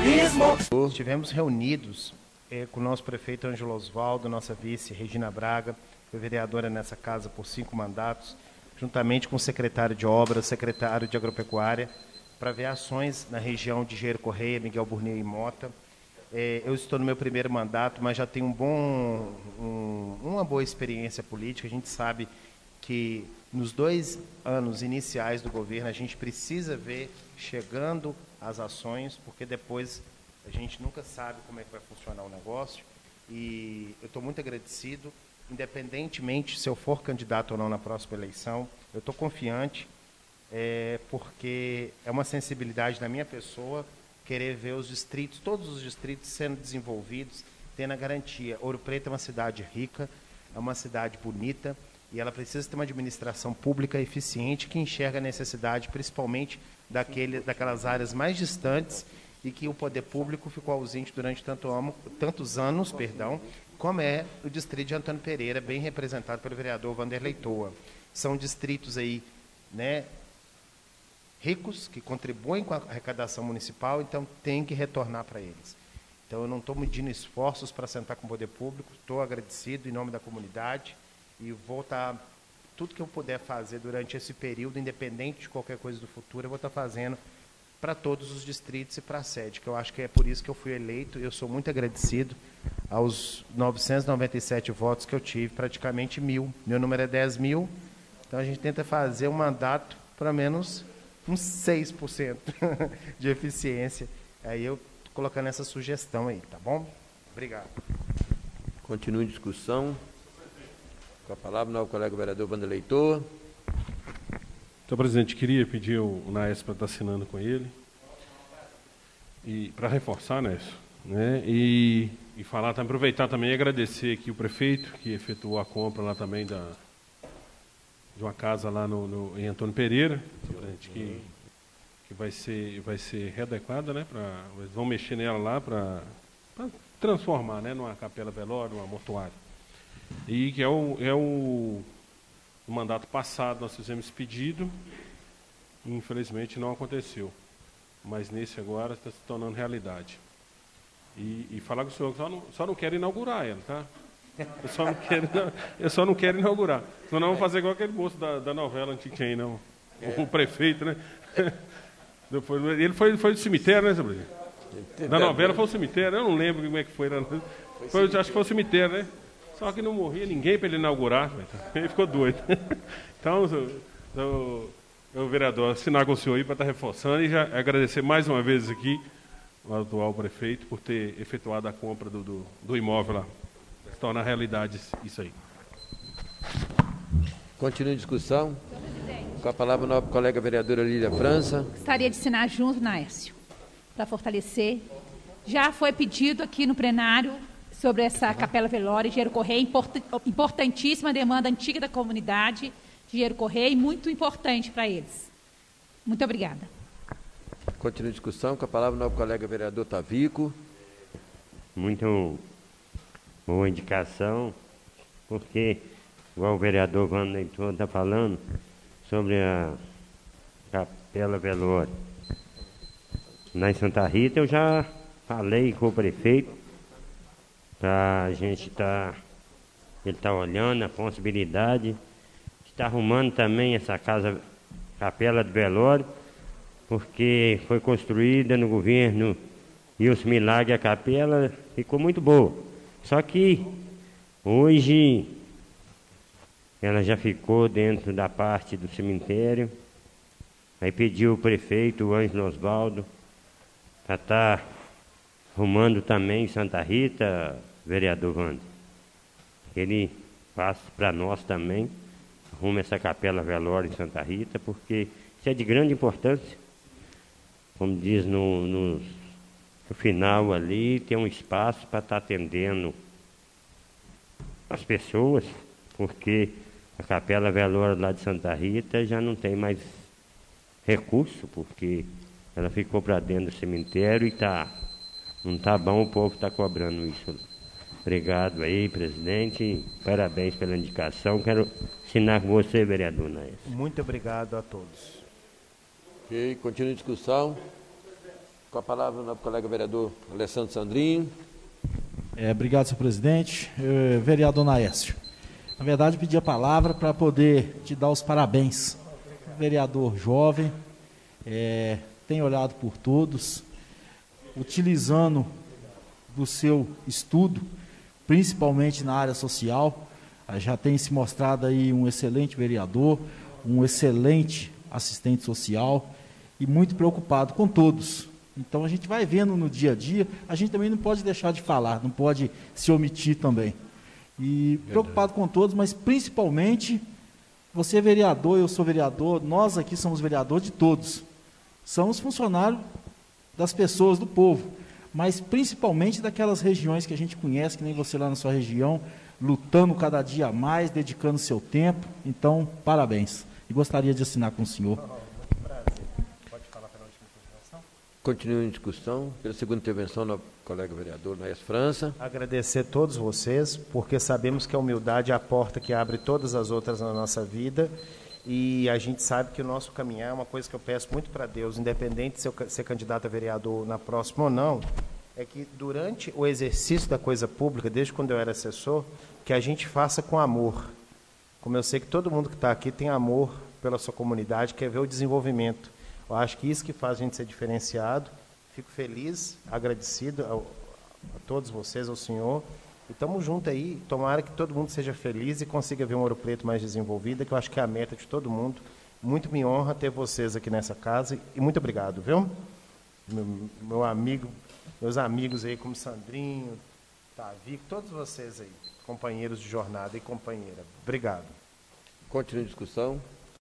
jornalismo. Estivemos reunidos eh, com o nosso prefeito Ângelo Osvaldo, nossa vice Regina Braga, foi vereadora nessa casa por cinco mandatos, juntamente com o secretário de Obras, secretário de Agropecuária, para ver ações na região de Gero Correia, Miguel Burnier e Mota. Eh, eu estou no meu primeiro mandato, mas já tenho um bom, um, uma boa experiência política. A gente sabe que nos dois anos iniciais do governo a gente precisa ver chegando as ações, porque depois a gente nunca sabe como é que vai funcionar o negócio. E eu estou muito agradecido, independentemente se eu for candidato ou não na próxima eleição, eu estou confiante, é, porque é uma sensibilidade da minha pessoa querer ver os distritos, todos os distritos sendo desenvolvidos, tendo a garantia. Ouro Preto é uma cidade rica, é uma cidade bonita, e ela precisa ter uma administração pública eficiente que enxerga a necessidade, principalmente daquele, daquelas áreas mais distantes e que o poder público ficou ausente durante tanto amo, tantos anos, perdão, como é o distrito de Antônio Pereira, bem representado pelo vereador Vanderlei Toa. São distritos aí, né, ricos que contribuem com a arrecadação municipal, então tem que retornar para eles. Então eu não estou medindo esforços para sentar com o poder público, estou agradecido em nome da comunidade e vou estar tá, tudo que eu puder fazer durante esse período, independente de qualquer coisa do futuro, eu vou estar tá fazendo para todos os distritos e para a sede, que eu acho que é por isso que eu fui eleito. Eu sou muito agradecido aos 997 votos que eu tive, praticamente mil. Meu número é 10 mil, então a gente tenta fazer um mandato para menos uns 6% de eficiência. Aí eu colocando essa sugestão aí, tá bom? Obrigado. Continue a discussão. Com a palavra, o novo colega vereador Vanderlei Toa. Então, presidente, queria pedir o Naes para estar assinando com ele. E para reforçar, Naes, né? E, e falar, também, aproveitar também e agradecer aqui o prefeito, que efetuou a compra lá também da, de uma casa lá no, no em Antônio Pereira, que, que vai ser, vai ser readequada, né? Pra, vão mexer nela lá para transformar né, numa capela velório, numa mortuária. E que é o, é o, o mandato passado nós fizemos esse pedido infelizmente não aconteceu. Mas nesse agora está se tornando realidade. E, e falar com o senhor, só não, só não quero inaugurar ela, tá? Eu só não quero, eu só não quero inaugurar. Senão não vamos fazer igual aquele moço da, da novela antiga aí, não. O prefeito, né? Depois, ele foi, foi do cemitério, né, Sabrina? Da novela foi o cemitério, eu não lembro como é que foi. Foi, acho que foi o cemitério, né? Só que não morria ninguém para ele inaugurar. Ele ficou doido. Então, o, o vereador assinar com o senhor aí para estar tá reforçando e já agradecer mais uma vez aqui ao atual prefeito por ter efetuado a compra do, do, do imóvel lá. Se torna realidade isso aí. Continua a discussão. Com a palavra, a nova colega vereadora Lília França. Gostaria de assinar junto, Naércio, para fortalecer. Já foi pedido aqui no plenário sobre essa capela velória, Engenheiro Correia, importantíssima demanda antiga da comunidade, Engenheiro Correia, e muito importante para eles. Muito obrigada. Continua a discussão, com a palavra o novo colega vereador Tavico. Muito boa indicação, porque, igual o vereador Wander está falando, sobre a capela velória. Na Santa Rita eu já falei com o prefeito, Tá, a gente está. Ele está olhando a possibilidade. Está arrumando também essa casa, capela de velório, porque foi construída no governo e os milagres a capela ficou muito boa. Só que hoje ela já ficou dentro da parte do cemitério. Aí pediu o prefeito, o Ângelo Osvaldo, para estar tá arrumando também Santa Rita, vereador Wander. Ele passa para nós também, arruma essa capela velório em Santa Rita, porque isso é de grande importância. Como diz no, no, no final ali, tem um espaço para estar tá atendendo as pessoas, porque a capela velório lá de Santa Rita já não tem mais recurso, porque ela ficou para dentro do cemitério e tá, não está bom o povo está cobrando isso. Obrigado aí, presidente. Parabéns pela indicação. Quero assinar com você, vereador Naes. Muito obrigado a todos. Ok, continua a discussão. Com a palavra, o nosso colega vereador Alessandro Sandrinho. É, obrigado, senhor presidente. Eh, vereador Naécio, na verdade, pedi a palavra para poder te dar os parabéns. Vereador jovem, é, tem olhado por todos, utilizando do seu estudo, principalmente na área social, já tem se mostrado aí um excelente vereador, um excelente assistente social e muito preocupado com todos. Então a gente vai vendo no dia a dia, a gente também não pode deixar de falar, não pode se omitir também. E Verdade. preocupado com todos, mas principalmente você é vereador, eu sou vereador, nós aqui somos vereadores de todos. Somos funcionários das pessoas, do povo, mas principalmente daquelas regiões que a gente conhece, que nem você lá na sua região, lutando cada dia mais, dedicando seu tempo. Então, parabéns. E gostaria de assinar com o senhor. Continue em discussão. Pela segunda intervenção, no colega vereador Naes França. Agradecer a todos vocês, porque sabemos que a humildade é a porta que abre todas as outras na nossa vida. E a gente sabe que o nosso caminhar é uma coisa que eu peço muito para Deus, independente de ser candidato a vereador na próxima ou não, é que durante o exercício da coisa pública, desde quando eu era assessor, que a gente faça com amor. Como eu sei que todo mundo que está aqui tem amor pela sua comunidade, quer ver o desenvolvimento. Eu acho que isso que faz a gente ser diferenciado. Fico feliz, agradecido a todos vocês, ao senhor. E estamos juntos aí. Tomara que todo mundo seja feliz e consiga ver um Ouro Preto mais desenvolvida, que eu acho que é a meta de todo mundo. Muito me honra ter vocês aqui nessa casa e muito obrigado, viu? Meu, meu amigo, meus amigos aí como Sandrinho, Tavi, todos vocês aí, companheiros de jornada e companheira. Obrigado. Continue a discussão.